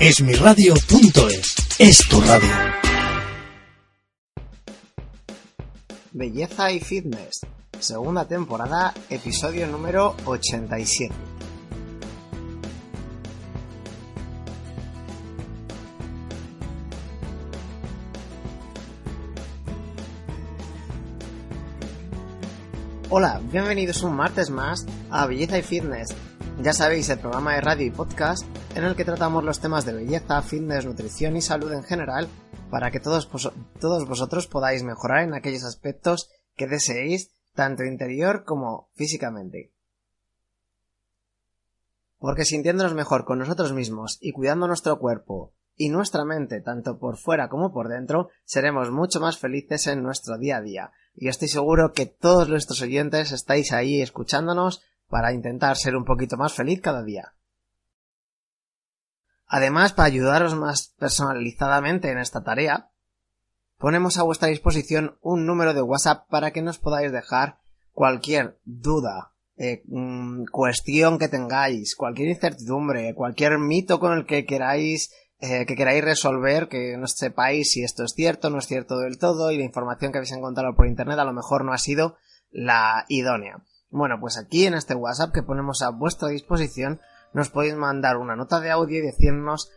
Esmiradio.es es tu radio. Belleza y Fitness, segunda temporada, episodio número 87. Hola, bienvenidos un martes más a Belleza y Fitness. Ya sabéis, el programa de radio y podcast en el que tratamos los temas de belleza, fitness, nutrición y salud en general para que todos, todos vosotros podáis mejorar en aquellos aspectos que deseéis, tanto interior como físicamente. Porque sintiéndonos mejor con nosotros mismos y cuidando nuestro cuerpo y nuestra mente tanto por fuera como por dentro, seremos mucho más felices en nuestro día a día. Y estoy seguro que todos nuestros oyentes estáis ahí escuchándonos para intentar ser un poquito más feliz cada día. Además, para ayudaros más personalizadamente en esta tarea, ponemos a vuestra disposición un número de WhatsApp para que nos podáis dejar cualquier duda, eh, mm, cuestión que tengáis, cualquier incertidumbre, cualquier mito con el que queráis eh, que queráis resolver, que no sepáis si esto es cierto, no es cierto del todo, y la información que habéis encontrado por internet a lo mejor no ha sido la idónea. Bueno, pues aquí en este WhatsApp que ponemos a vuestra disposición, nos podéis mandar una nota de audio y decirnos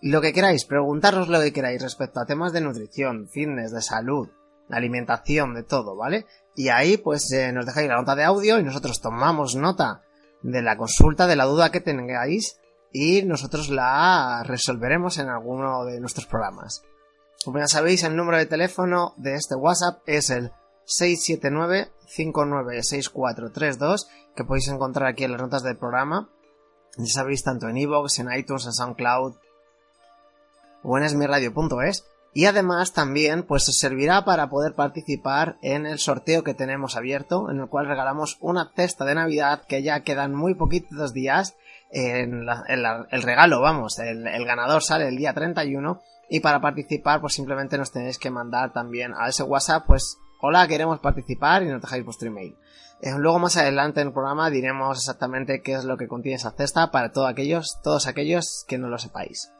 lo que queráis, preguntaros lo que queráis respecto a temas de nutrición, fitness, de salud, alimentación, de todo, ¿vale? Y ahí pues eh, nos dejáis la nota de audio y nosotros tomamos nota de la consulta, de la duda que tengáis y nosotros la resolveremos en alguno de nuestros programas. Como ya sabéis, el número de teléfono de este WhatsApp es el 679-596432 que podéis encontrar aquí en las notas del programa ya sabéis, tanto en iVoox, en iTunes, en SoundCloud o en esmiradio.es. Y además también pues os servirá para poder participar en el sorteo que tenemos abierto, en el cual regalamos una cesta de Navidad que ya quedan muy poquitos días. En, el regalo, vamos, el, el ganador sale el día 31 y para participar pues simplemente nos tenéis que mandar también a ese WhatsApp pues hola queremos participar y nos dejáis vuestro email. Eh, luego más adelante en el programa diremos exactamente qué es lo que contiene esa cesta para todos aquellos, todos aquellos que no lo sepáis.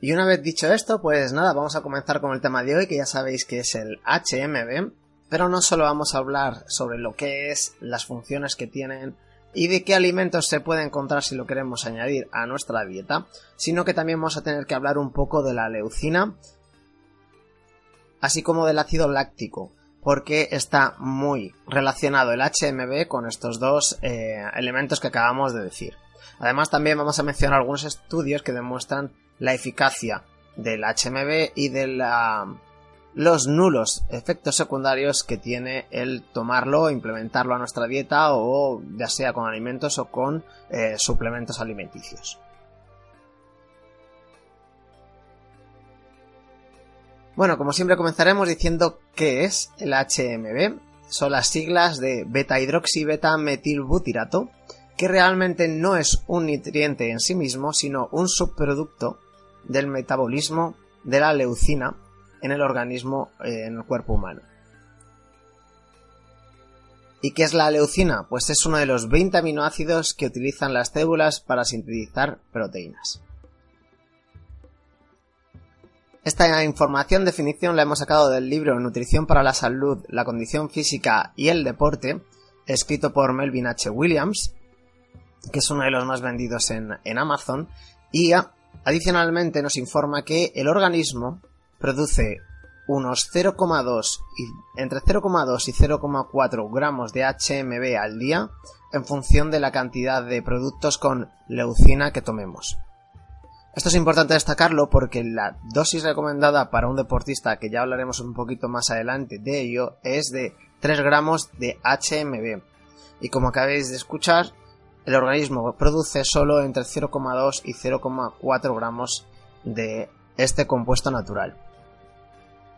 Y una vez dicho esto, pues nada, vamos a comenzar con el tema de hoy, que ya sabéis que es el HMB, pero no solo vamos a hablar sobre lo que es, las funciones que tienen y de qué alimentos se puede encontrar si lo queremos añadir a nuestra dieta, sino que también vamos a tener que hablar un poco de la leucina, así como del ácido láctico, porque está muy relacionado el HMB con estos dos eh, elementos que acabamos de decir. Además también vamos a mencionar algunos estudios que demuestran la eficacia del HMB y de los nulos efectos secundarios que tiene el tomarlo, implementarlo a nuestra dieta o ya sea con alimentos o con eh, suplementos alimenticios. Bueno, como siempre comenzaremos diciendo qué es el HMB. Son las siglas de beta hidroxi beta metilbutirato, que realmente no es un nutriente en sí mismo, sino un subproducto del metabolismo de la leucina en el organismo, eh, en el cuerpo humano. ¿Y qué es la leucina? Pues es uno de los 20 aminoácidos que utilizan las células para sintetizar proteínas. Esta información definición la hemos sacado del libro Nutrición para la Salud, la Condición Física y el Deporte, escrito por Melvin H. Williams, que es uno de los más vendidos en, Amazon, y adicionalmente nos informa que el organismo produce unos 0,2 y entre 0,2 y 0,4 gramos de HMB al día en función de la cantidad de productos con leucina que tomemos. Esto es importante destacarlo porque la dosis recomendada para un deportista, que ya hablaremos un poquito más adelante de ello, es de 3 gramos de HMB. Y como acabáis de escuchar, el organismo produce solo entre 0,2 y 0,4 gramos de este compuesto natural.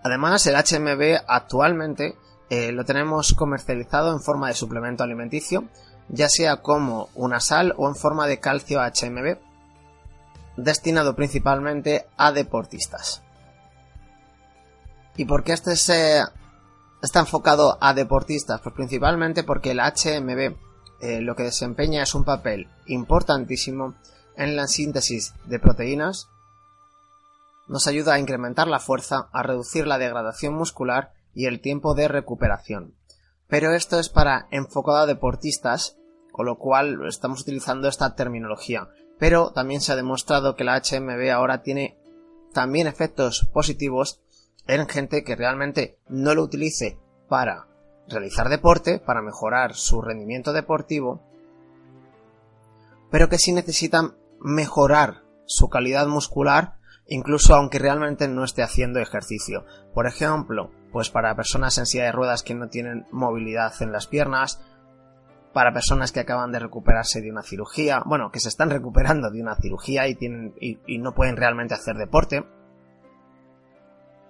Además, el HMB actualmente eh, lo tenemos comercializado en forma de suplemento alimenticio, ya sea como una sal o en forma de calcio HMB, destinado principalmente a deportistas. ¿Y por qué este se, está enfocado a deportistas? Pues principalmente porque el HMB eh, lo que desempeña es un papel importantísimo en la síntesis de proteínas, nos ayuda a incrementar la fuerza, a reducir la degradación muscular y el tiempo de recuperación. Pero esto es para enfocado a deportistas, con lo cual estamos utilizando esta terminología. Pero también se ha demostrado que la HMB ahora tiene también efectos positivos en gente que realmente no lo utilice para realizar deporte, para mejorar su rendimiento deportivo, pero que sí necesitan mejorar su calidad muscular incluso aunque realmente no esté haciendo ejercicio. Por ejemplo, pues para personas en silla de ruedas que no tienen movilidad en las piernas, para personas que acaban de recuperarse de una cirugía, bueno, que se están recuperando de una cirugía y, tienen, y no pueden realmente hacer deporte,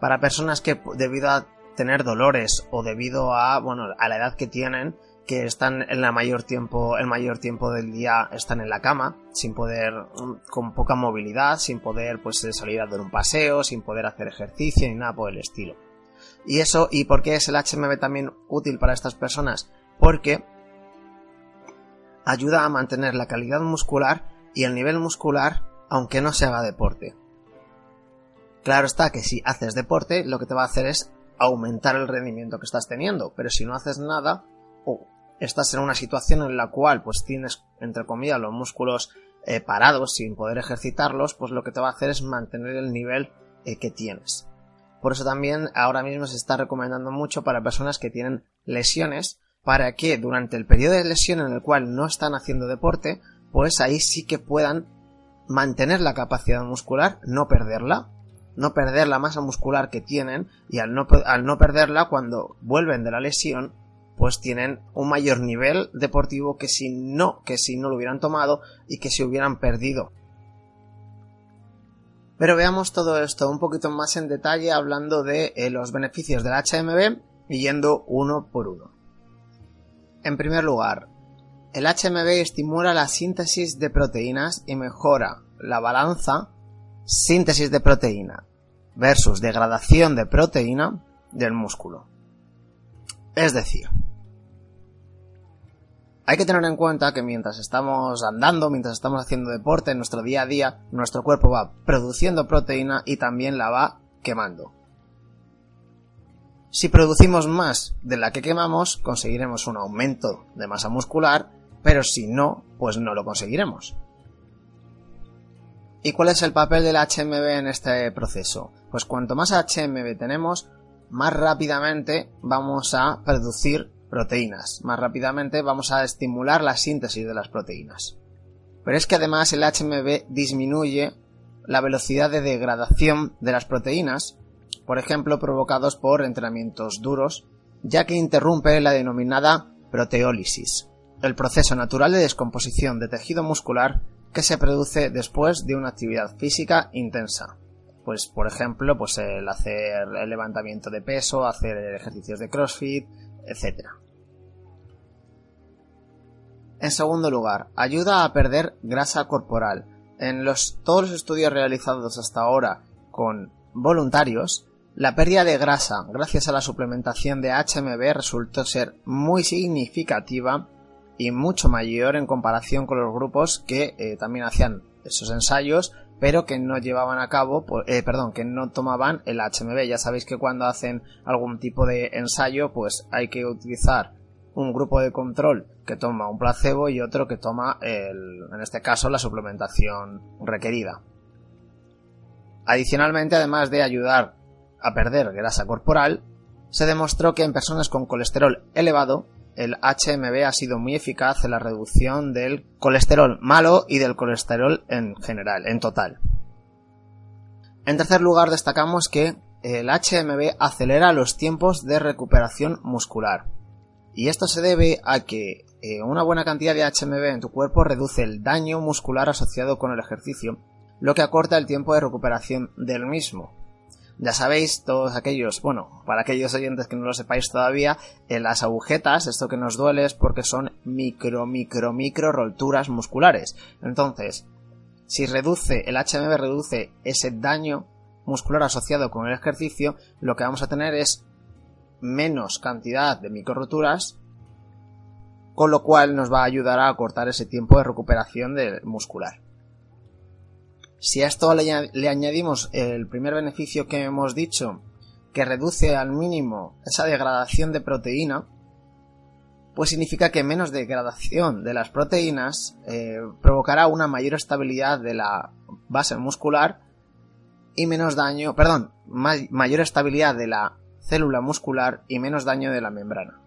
para personas que debido a tener dolores o debido a, bueno, a la edad que tienen, que están en la mayor tiempo, el mayor tiempo del día están en la cama, sin poder, mm, con poca movilidad, sin poder pues salir a dar un paseo, sin poder hacer ejercicio ni nada por el estilo. Y eso, ¿y por qué es el HMB también útil para estas personas? Porque ayuda a mantener la calidad muscular y el nivel muscular aunque no se haga deporte. Claro está que si haces deporte, lo que te va a hacer es aumentar el rendimiento que estás teniendo, pero si no haces nada o estás en una situación en la cual pues tienes entre comillas los músculos eh, parados sin poder ejercitarlos, pues lo que te va a hacer es mantener el nivel eh, que tienes. Por eso también ahora mismo se está recomendando mucho para personas que tienen lesiones para que durante el periodo de lesión en el cual no están haciendo deporte, pues ahí sí que puedan mantener la capacidad muscular, no perderla, no perder la masa muscular que tienen y al no, perderla cuando vuelven de la lesión pues tienen un mayor nivel deportivo que si no, que si no lo hubieran tomado y que si hubieran perdido. Pero veamos todo esto un poquito más en detalle hablando de eh, los beneficios del HMB y yendo uno por uno. En primer lugar, el HMB estimula la síntesis de proteínas y mejora la balanza síntesis de proteína versus degradación de proteína del músculo. Es decir, hay que tener en cuenta que mientras estamos andando, mientras estamos haciendo deporte en nuestro día a día, nuestro cuerpo va produciendo proteína y también la va quemando. Si producimos más de la que quemamos, conseguiremos un aumento de masa muscular, pero si no, pues no lo conseguiremos. ¿Y cuál es el papel del HMB en este proceso? Pues cuanto más HMB tenemos, más rápidamente vamos a producir proteínas. Más rápidamente vamos a estimular la síntesis de las proteínas. Pero es que además el HMB disminuye la velocidad de degradación de las proteínas, por ejemplo provocados por entrenamientos duros, ya que interrumpe la denominada proteólisis, el proceso natural de descomposición de tejido muscular que se produce después de una actividad física intensa. Pues, por ejemplo, pues el hacer el levantamiento de peso, hacer ejercicios de CrossFit, etc. En segundo lugar, ayuda a perder grasa corporal. En los, todos los estudios realizados hasta ahora con voluntarios, la pérdida de grasa gracias a la suplementación de HMB resultó ser muy significativa y mucho mayor en comparación con los grupos que eh, también hacían esos ensayos pero que no llevaban a cabo, eh, perdón, que no tomaban el HMB. Ya sabéis que cuando hacen algún tipo de ensayo, pues hay que utilizar un grupo de control que toma un placebo y otro que toma, el, en este caso, la suplementación requerida. Adicionalmente, además de ayudar a perder grasa corporal, se demostró que en personas con colesterol elevado el HMB ha sido muy eficaz en la reducción del colesterol malo y del colesterol en general, en total. En tercer lugar, destacamos que el HMB acelera los tiempos de recuperación muscular. Y esto se debe a que eh, una buena cantidad de HMB en tu cuerpo reduce el daño muscular asociado con el ejercicio, lo que acorta el tiempo de recuperación del mismo. Ya sabéis, todos aquellos, bueno, para aquellos oyentes que no lo sepáis todavía, en las agujetas, esto que nos duele es porque son micro, micro, micro roturas musculares. Entonces, si reduce, el HMB reduce ese daño muscular asociado con el ejercicio, lo que vamos a tener es menos cantidad de micro roturas, con lo cual nos va a ayudar a acortar ese tiempo de recuperación muscular. Si a esto le, añadimos el primer beneficio que hemos dicho, que reduce al mínimo esa degradación de proteína, pues significa que menos degradación de las proteínas eh, provocará una mayor estabilidad de la base muscular y menos daño, perdón, mayor estabilidad de la célula muscular y menos daño de la membrana.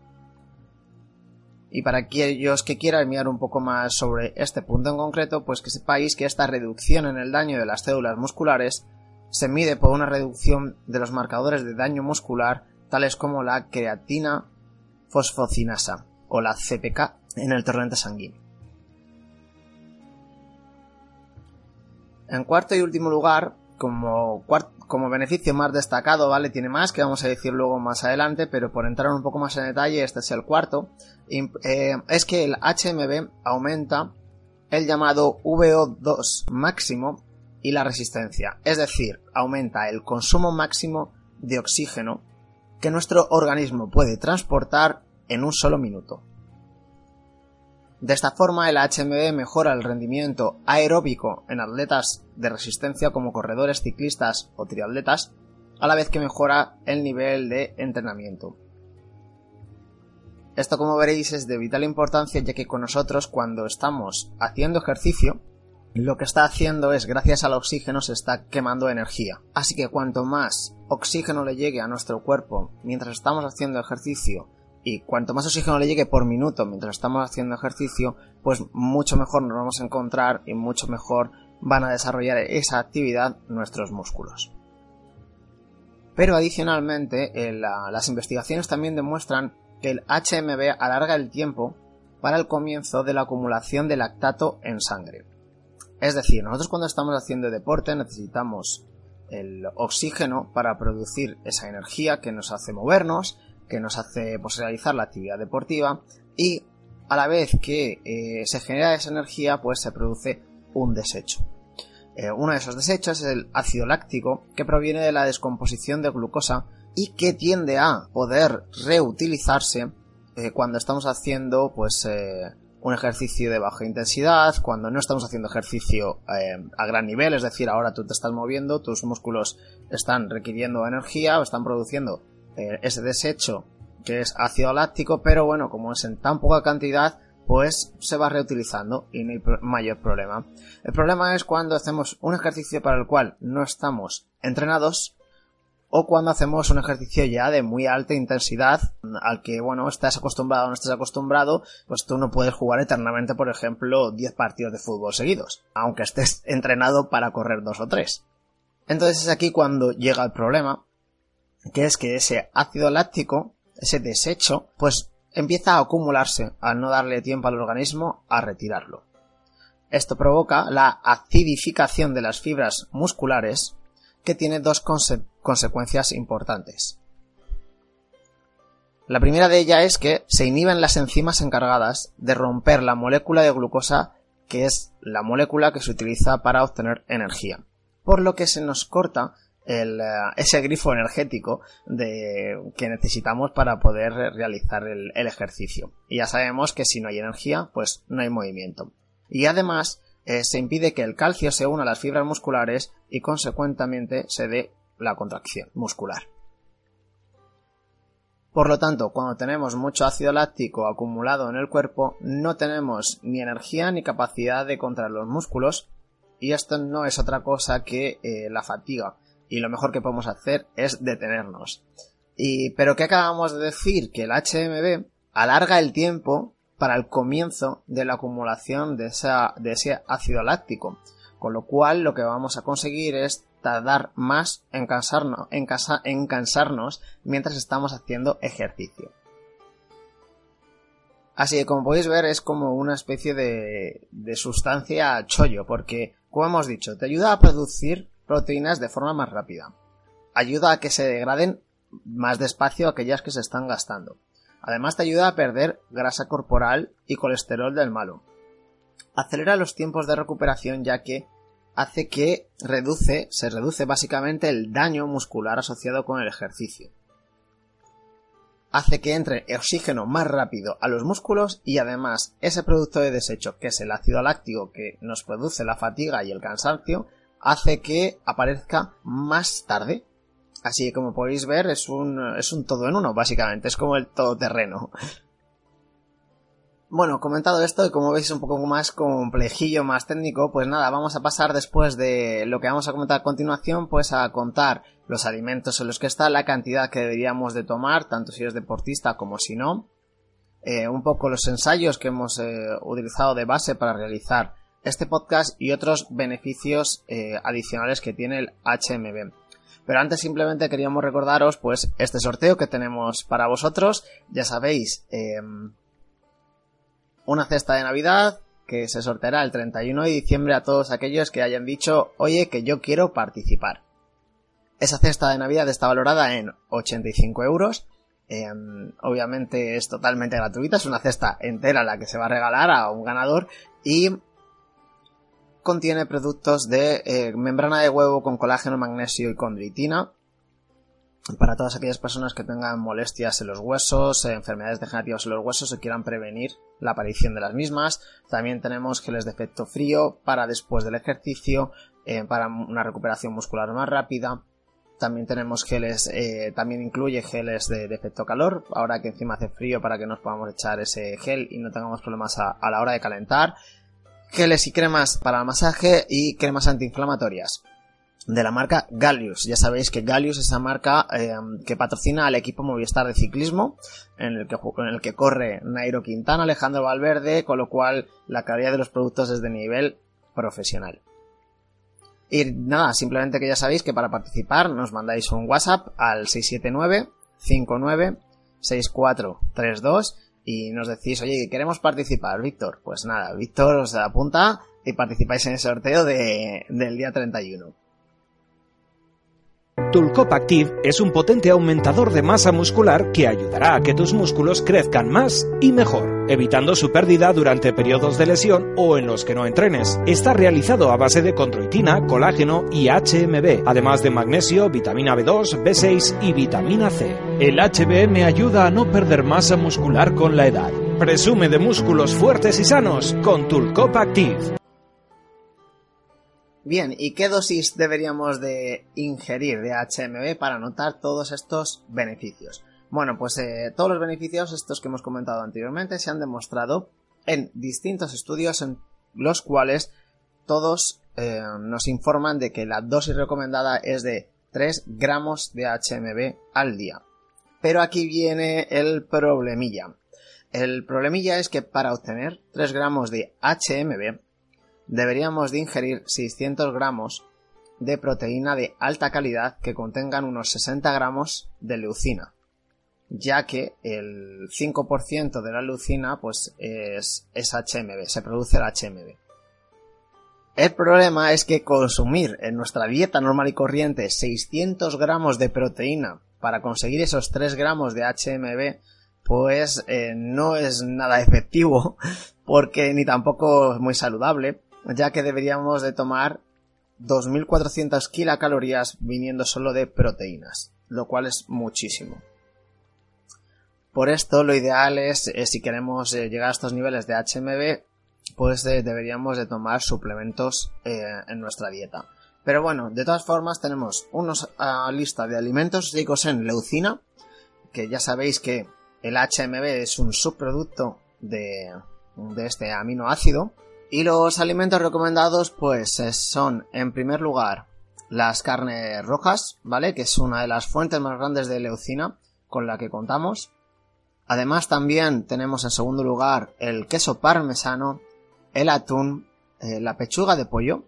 Y para aquellos que quieran mirar un poco más sobre este punto en concreto, pues que sepáis que esta reducción en el daño de las células musculares se mide por una reducción de los marcadores de daño muscular, tales como la creatina fosfocinasa o la CPK en el torrente sanguíneo. En cuarto y último lugar, como, como beneficio más destacado, ¿vale? Tiene más que vamos a decir luego más adelante, pero por entrar un poco más en detalle, este es el cuarto. Eh, es que el HMB aumenta el llamado VO2 máximo y la resistencia. Es decir, aumenta el consumo máximo de oxígeno que nuestro organismo puede transportar en un solo minuto. De esta forma, el HMB mejora el rendimiento aeróbico en atletas de resistencia como corredores, ciclistas o triatletas, a la vez que mejora el nivel de entrenamiento. Esto como veréis es de vital importancia ya que con nosotros cuando estamos haciendo ejercicio, lo que está haciendo es, gracias al oxígeno, se está quemando energía. Así que cuanto más oxígeno le llegue a nuestro cuerpo mientras estamos haciendo ejercicio y cuanto más oxígeno le llegue por minuto mientras estamos haciendo ejercicio, pues mucho mejor nos vamos a encontrar y mucho mejor van a desarrollar esa actividad nuestros músculos. Pero adicionalmente, las investigaciones también demuestran que el HMB alarga el tiempo para el comienzo de la acumulación de lactato en sangre. Es decir, nosotros cuando estamos haciendo deporte necesitamos el oxígeno para producir esa energía que nos hace movernos, que nos hace pues, realizar la actividad deportiva y a la vez que eh, se genera esa energía pues se produce un desecho. Eh, uno de esos desechos es el ácido láctico que proviene de la descomposición de glucosa y que tiende a poder reutilizarse eh, cuando estamos haciendo pues un ejercicio de baja intensidad, cuando no estamos haciendo ejercicio a gran nivel, es decir, ahora tú te estás moviendo, tus músculos están requiriendo energía o están produciendo eh, ese desecho que es ácido láctico, pero bueno, como es en tan poca cantidad, pues se va reutilizando y no hay mayor problema. El problema es cuando hacemos un ejercicio para el cual no estamos entrenados o cuando hacemos un ejercicio ya de muy alta intensidad al que, bueno, estás acostumbrado o no estás acostumbrado, pues tú no puedes jugar eternamente, por ejemplo, 10 partidos de fútbol seguidos, aunque estés entrenado para correr dos o tres. Entonces es aquí cuando llega el problema, que es que ese ácido láctico, ese desecho, pues empieza a acumularse al no darle tiempo al organismo a retirarlo. Esto provoca la acidificación de las fibras musculares que tiene dos consecuencias importantes. La primera de ellas es que se inhiben las enzimas encargadas de romper la molécula de glucosa que es la molécula que se utiliza para obtener energía, por lo que se nos corta eh, ese grifo energético que necesitamos para poder realizar el, ejercicio. Y ya sabemos que si no hay energía, pues no hay movimiento. Y además eh, se impide que el calcio se una a las fibras musculares y consecuentemente se dé la contracción muscular. Por lo tanto, cuando tenemos mucho ácido láctico acumulado en el cuerpo, no tenemos ni energía ni capacidad de contraer los músculos, y esto no es otra cosa que eh, la fatiga, y lo mejor que podemos hacer es detenernos. Y, pero ¿qué acabamos de decir? Que el HMB alarga el tiempo para el comienzo de la acumulación de, ese ácido láctico. Con lo cual lo que vamos a conseguir es tardar más en cansarnos, en, en cansarnos mientras estamos haciendo ejercicio. Así que como podéis ver es como una especie de sustancia chollo, porque, como hemos dicho, te ayuda a producir proteínas de forma más rápida. Ayuda a que se degraden más despacio aquellas que se están gastando. Además te ayuda a perder grasa corporal y colesterol del malo. Acelera los tiempos de recuperación ya que hace que reduce, se reduce básicamente el daño muscular asociado con el ejercicio. Hace que entre oxígeno más rápido a los músculos y además ese producto de desecho que es el ácido láctico que nos produce la fatiga y el cansancio hace que aparezca más tarde. Así que como podéis ver es un, es un todo en uno básicamente, es como el todoterreno. Bueno, comentado esto y como veis un poco más complejillo, más técnico, pues nada, vamos a pasar después de lo que vamos a comentar a continuación, pues a contar los alimentos en los que está, la cantidad que deberíamos de tomar, tanto si eres deportista como si no, eh, un poco los ensayos que hemos eh, utilizado de base para realizar este podcast y otros beneficios eh, adicionales que tiene el HMB. Pero antes simplemente queríamos recordaros pues este sorteo que tenemos para vosotros, ya sabéis, em, una cesta de Navidad que se sorteará el 31 de diciembre a todos aquellos que hayan dicho, oye, que yo quiero participar. Esa cesta de Navidad está valorada en 85 euros. Em, obviamente es totalmente gratuita, es una cesta entera la que se va a regalar a un ganador y contiene productos de eh, membrana de huevo con colágeno, magnesio y condritina, para todas aquellas personas que tengan molestias en los huesos, enfermedades degenerativas en los huesos o quieran prevenir la aparición de las mismas. También tenemos geles de efecto frío para después del ejercicio, eh, para una recuperación muscular más rápida. También tenemos geles, eh, también incluye geles de, efecto calor, ahora que encima hace frío para que nos podamos echar ese gel y no tengamos problemas a la hora de calentar. Geles y cremas para el masaje y cremas antiinflamatorias de la marca Gallius. Ya sabéis que Gallius es esa marca eh, que patrocina al equipo Movistar de ciclismo, en el, que, en el que corre Nairo Quintana, Alejandro Valverde, con lo cual la calidad de los productos es de nivel profesional. Y nada, simplemente que ya sabéis que para participar nos mandáis un WhatsApp al 679 59 6432 y nos decís, oye, queremos participar, Víctor. Pues nada, Víctor os apunta y participáis en el sorteo de, del día 31. Tulcop Active es un potente aumentador de masa muscular que ayudará a que tus músculos crezcan más y mejor, evitando su pérdida durante periodos de lesión o en los que no entrenes. Está realizado a base de condroitina, colágeno y HMB, además de magnesio, vitamina B2, B6 y vitamina C. El HBM ayuda a no perder masa muscular con la edad. Presume de músculos fuertes y sanos con Tulcop Active. Bien, ¿y qué dosis deberíamos de ingerir de HMB para notar todos estos beneficios? Bueno, pues eh, todos los beneficios, estos que hemos comentado anteriormente, se han demostrado en distintos estudios en los cuales todos eh, nos informan de que la dosis recomendada es de 3 gramos de HMB al día. Pero aquí viene el problemilla. El problemilla es que para obtener 3 gramos de HMB deberíamos de ingerir 600 gramos de proteína de alta calidad que contengan unos 60 gramos de leucina, ya que el 5% de la leucina pues es, HMB, se produce el HMB. El problema es que consumir en nuestra dieta normal y corriente 600 gramos de proteína para conseguir esos 3 gramos de HMB pues eh, no es nada efectivo porque ni tampoco es muy saludable ya que deberíamos de tomar 2.400 kilocalorías viniendo solo de proteínas, lo cual es muchísimo. Por esto lo ideal es, eh, si queremos eh, llegar a estos niveles de HMB, pues eh, deberíamos de tomar suplementos en nuestra dieta. Pero bueno, de todas formas tenemos una ah, lista de alimentos ricos en leucina, que ya sabéis que el HMB es un subproducto de, de este aminoácido, y los alimentos recomendados pues son en primer lugar las carnes rojas, ¿vale? Que es una de las fuentes más grandes de leucina con la que contamos. Además también tenemos en segundo lugar el queso parmesano, el atún, eh, la pechuga de pollo,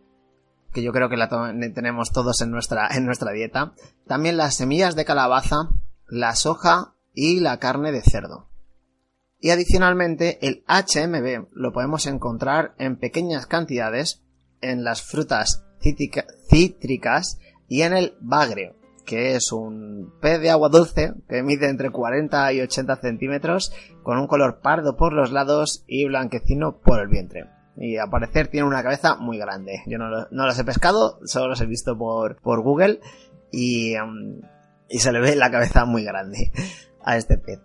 que yo creo que la tenemos todos en nuestra, en nuestra dieta. También las semillas de calabaza, la soja y la carne de cerdo. Y adicionalmente el HMB lo podemos encontrar en pequeñas cantidades en las frutas cítricas y en el bagre, que es un pez de agua dulce que mide entre 40 y 80 centímetros, con un color pardo por los lados y blanquecino por el vientre. Y a parecer tiene una cabeza muy grande. Yo no, los he pescado, solo los he visto por, Google um, y se le ve la cabeza muy grande a este pez.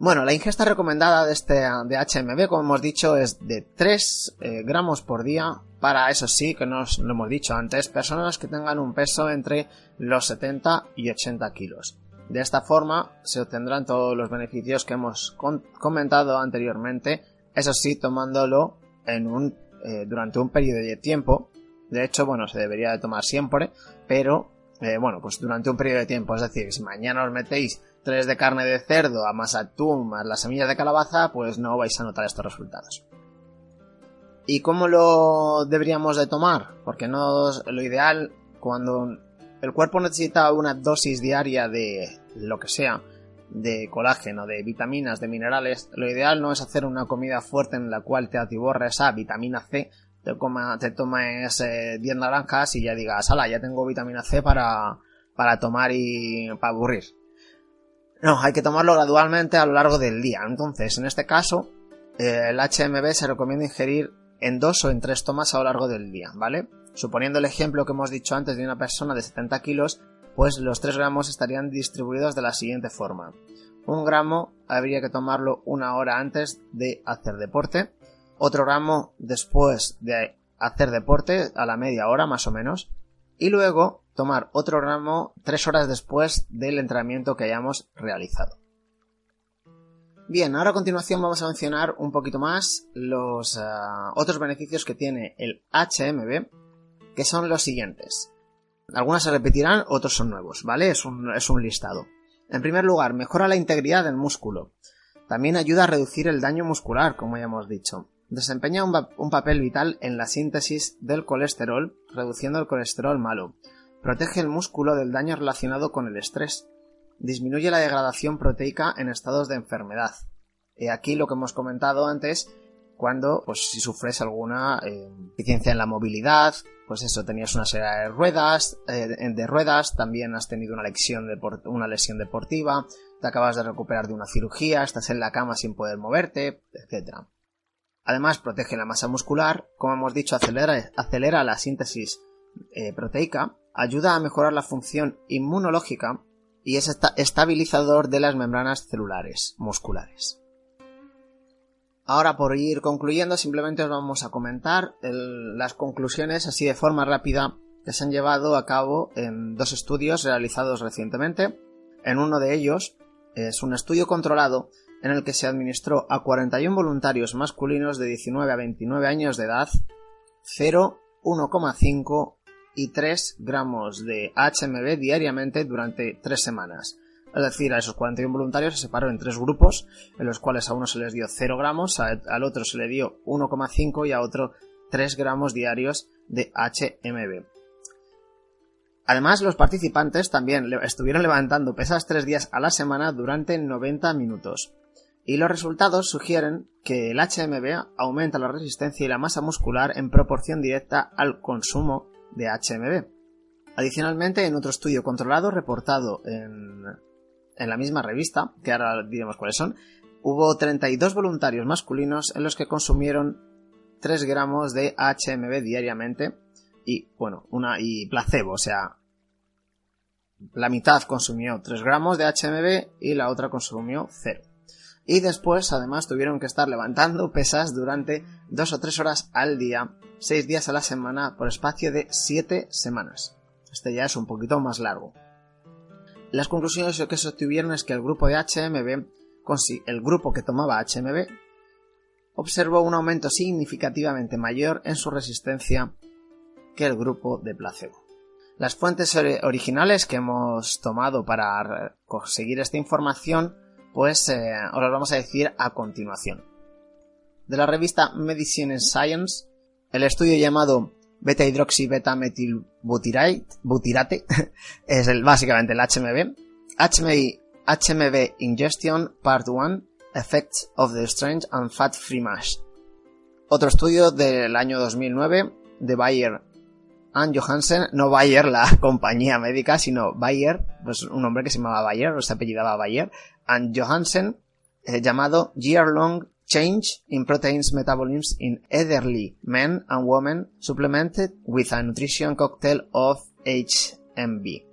Bueno, la ingesta recomendada de este de HMB, como hemos dicho, es de 3 eh, gramos por día para, eso sí, que nos lo hemos dicho antes, personas que tengan un peso entre los 70 y 80 kilos. De esta forma se obtendrán todos los beneficios que hemos comentado anteriormente, eso sí, tomándolo en un, eh, durante un periodo de tiempo. De hecho, bueno, se debería de tomar siempre, pero eh, bueno, pues durante un periodo de tiempo. Es decir, si mañana os metéis 3 de carne de cerdo a más atún más las semillas de calabaza, pues no vais a notar estos resultados. ¿Y cómo lo deberíamos de tomar? Porque no lo ideal cuando el cuerpo necesita una dosis diaria de lo que sea, de colágeno, de vitaminas, de minerales, lo ideal no es hacer una comida fuerte en la cual te atiborra esa vitamina C, te, coma, tomes 10 eh, naranjas y ya digas, ala, ya tengo vitamina C para, para tomar y para aburrir. No, hay que tomarlo gradualmente a lo largo del día. Entonces, en este caso, eh, el HMB se recomienda ingerir en dos o en tres tomas a lo largo del día, ¿vale? Suponiendo el ejemplo que hemos dicho antes de una persona de 70 kilos, pues los 3 gramos estarían distribuidos de la siguiente forma. Un gramo habría que tomarlo una hora antes de hacer deporte, otro gramo después de hacer deporte, a la media hora más o menos, y luego tomar otro gramo tres horas después del entrenamiento que hayamos realizado. Bien, ahora a continuación vamos a mencionar un poquito más los eh, otros beneficios que tiene el HMB, que son los siguientes. Algunas se repetirán, otros son nuevos, ¿vale? Es un listado. En primer lugar, mejora la integridad del músculo. También ayuda a reducir el daño muscular, como ya hemos dicho. Desempeña un, papel vital en la síntesis del colesterol, reduciendo el colesterol malo. Protege el músculo del daño relacionado con el estrés. Disminuye la degradación proteica en estados de enfermedad. Y aquí lo que hemos comentado antes, cuando, pues si sufres alguna eh, deficiencia en la movilidad, pues eso, tenías una serie de ruedas, eh, de ruedas, también has tenido una lesión, una lesión deportiva, te acabas de recuperar de una cirugía, estás en la cama sin poder moverte, etc. Además, protege la masa muscular, como hemos dicho, acelera, acelera la síntesis eh, proteica, ayuda a mejorar la función inmunológica y es estabilizador de las membranas celulares musculares. Ahora, por ir concluyendo, simplemente os vamos a comentar las conclusiones así de forma rápida que se han llevado a cabo en dos estudios realizados recientemente. En uno de ellos es un estudio controlado en el que se administró a 41 voluntarios masculinos de 19 a 29 años de edad 0, 1,5 y 3 gramos de HMB diariamente durante 3 semanas. Es decir, a esos 41 voluntarios se separaron en tres grupos, en los cuales a uno se les dio 0 gramos, al otro se le dio 1,5 y a otro 3 gramos diarios de HMB. Además, los participantes también estuvieron levantando pesas 3 días a la semana durante 90 minutos. Y los resultados sugieren que el HMB aumenta la resistencia y la masa muscular en proporción directa al consumo de HMB. Adicionalmente, en otro estudio controlado reportado en, la misma revista, que ahora diremos cuáles son, hubo 32 voluntarios masculinos en los que consumieron 3 gramos de HMB diariamente y, bueno, una y placebo, o sea, la mitad consumió 3 gramos de HMB y la otra consumió 0. Y después, además, tuvieron que estar levantando pesas durante 2 o 3 horas al día 6 días a la semana por espacio de 7 semanas. Este ya es un poquito más largo. Las conclusiones que se obtuvieron es que el grupo de HMB, el grupo que tomaba HMB, observó un aumento significativamente mayor en su resistencia que el grupo de placebo. Las fuentes originales que hemos tomado para conseguir esta información, pues eh, os vamos a decir a continuación. De la revista Medicine Science el estudio llamado beta hidroxi beta butirate es el, básicamente el HMB. HMB, HMB Ingestion Part 1 Effects of the Strange and Fat Free Mash. Otro estudio del año 2009 de Bayer and Johansen, no Bayer la compañía médica, sino Bayer, pues un hombre que se llamaba Bayer, o se apellidaba Bayer, and Johansen, eh, llamado Year Long Change in Proteins Metabolism in Elderly Men and Women Supplemented with a Nutrition Cocktail of HMB.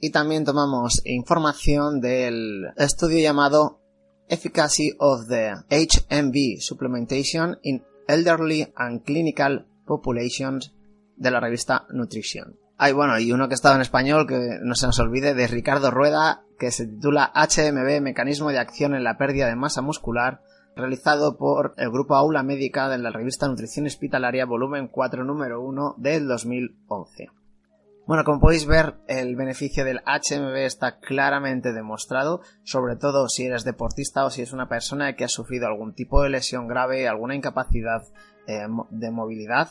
Y también tomamos información del estudio llamado Efficacy of the HMB Supplementation in Elderly and Clinical Populations de la revista Nutrition. Hay bueno, y uno que estaba en español, que no se nos olvide, de Ricardo Rueda, que se titula HMB, Mecanismo de Acción en la Pérdida de Masa Muscular, realizado por el grupo Aula Médica de la revista Nutrición Hospitalaria, volumen 4, número 1 del 2011. Bueno, como podéis ver, el beneficio del HMB está claramente demostrado, sobre todo si eres deportista o si es una persona que ha sufrido algún tipo de lesión grave, alguna incapacidad eh, de movilidad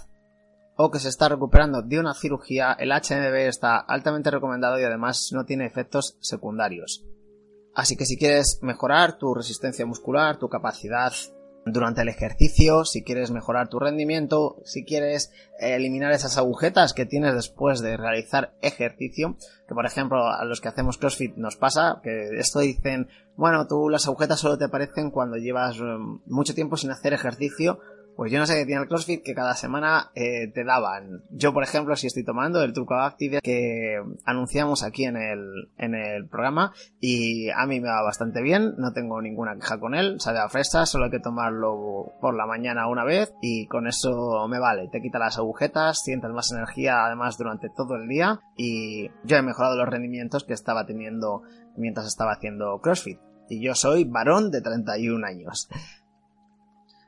o que se está recuperando de una cirugía, el HMB está altamente recomendado y además no tiene efectos secundarios. Así que si quieres mejorar tu resistencia muscular, tu capacidad durante el ejercicio, si quieres mejorar tu rendimiento, si quieres eliminar esas agujetas que tienes después de realizar ejercicio, que por ejemplo a los que hacemos CrossFit nos pasa, que esto dicen, bueno, tú las agujetas solo te aparecen cuando llevas mm, mucho tiempo sin hacer ejercicio pues yo no sé qué tiene el CrossFit que cada semana eh, te daban. Yo, por ejemplo, si estoy tomando el truco Active que anunciamos aquí en el, en el programa y a mí me va bastante bien, no tengo ninguna queja con él, sabe a fresa, solo hay que tomarlo por la mañana una vez y con eso me vale. Te quita las agujetas, sientes más energía además durante todo el día y yo he mejorado los rendimientos que estaba teniendo mientras estaba haciendo CrossFit. Y yo soy varón de 31 años.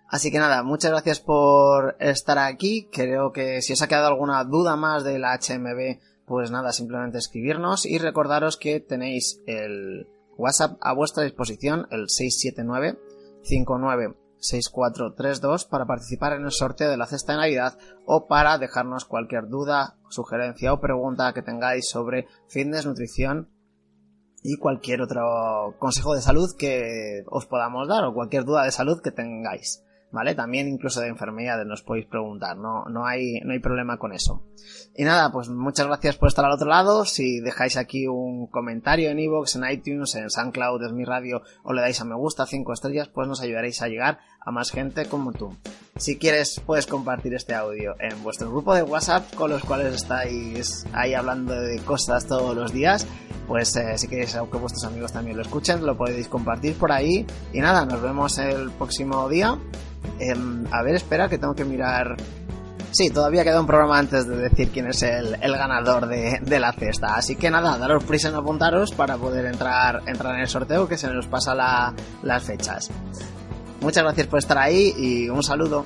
Así que nada, muchas gracias por estar aquí. Creo que si os ha quedado alguna duda más de la HMB, pues nada, simplemente escribirnos y recordaros que tenéis el WhatsApp a vuestra disposición, el 679 59 6432 para participar en el sorteo de la cesta de Navidad o para dejarnos cualquier duda, sugerencia o pregunta que tengáis sobre fitness, nutrición y cualquier otro consejo de salud que os podamos dar o cualquier duda de salud que tengáis. ¿Vale? También incluso de enfermedades nos podéis preguntar, no, no, hay, no hay problema con eso. Y nada, pues muchas gracias por estar al otro lado. Si dejáis aquí un comentario en iVoox, en iTunes, en SoundCloud, es mi radio, o le dais a me gusta, 5 estrellas, pues nos ayudaréis a llegar a más gente como tú. Si quieres, puedes compartir este audio en vuestro grupo de WhatsApp con los cuales estáis ahí hablando de cosas todos los días. Pues eh, si queréis que vuestros amigos también lo escuchen, lo podéis compartir por ahí. Y nada, nos vemos el próximo día Em, a ver, espera, que tengo que mirar. Sí, todavía queda un programa antes de decir quién es el, ganador de, la cesta. Así que nada, daros prisa en apuntaros para poder entrar, entrar en el sorteo que se nos pasa las fechas. Muchas gracias por estar ahí y un saludo.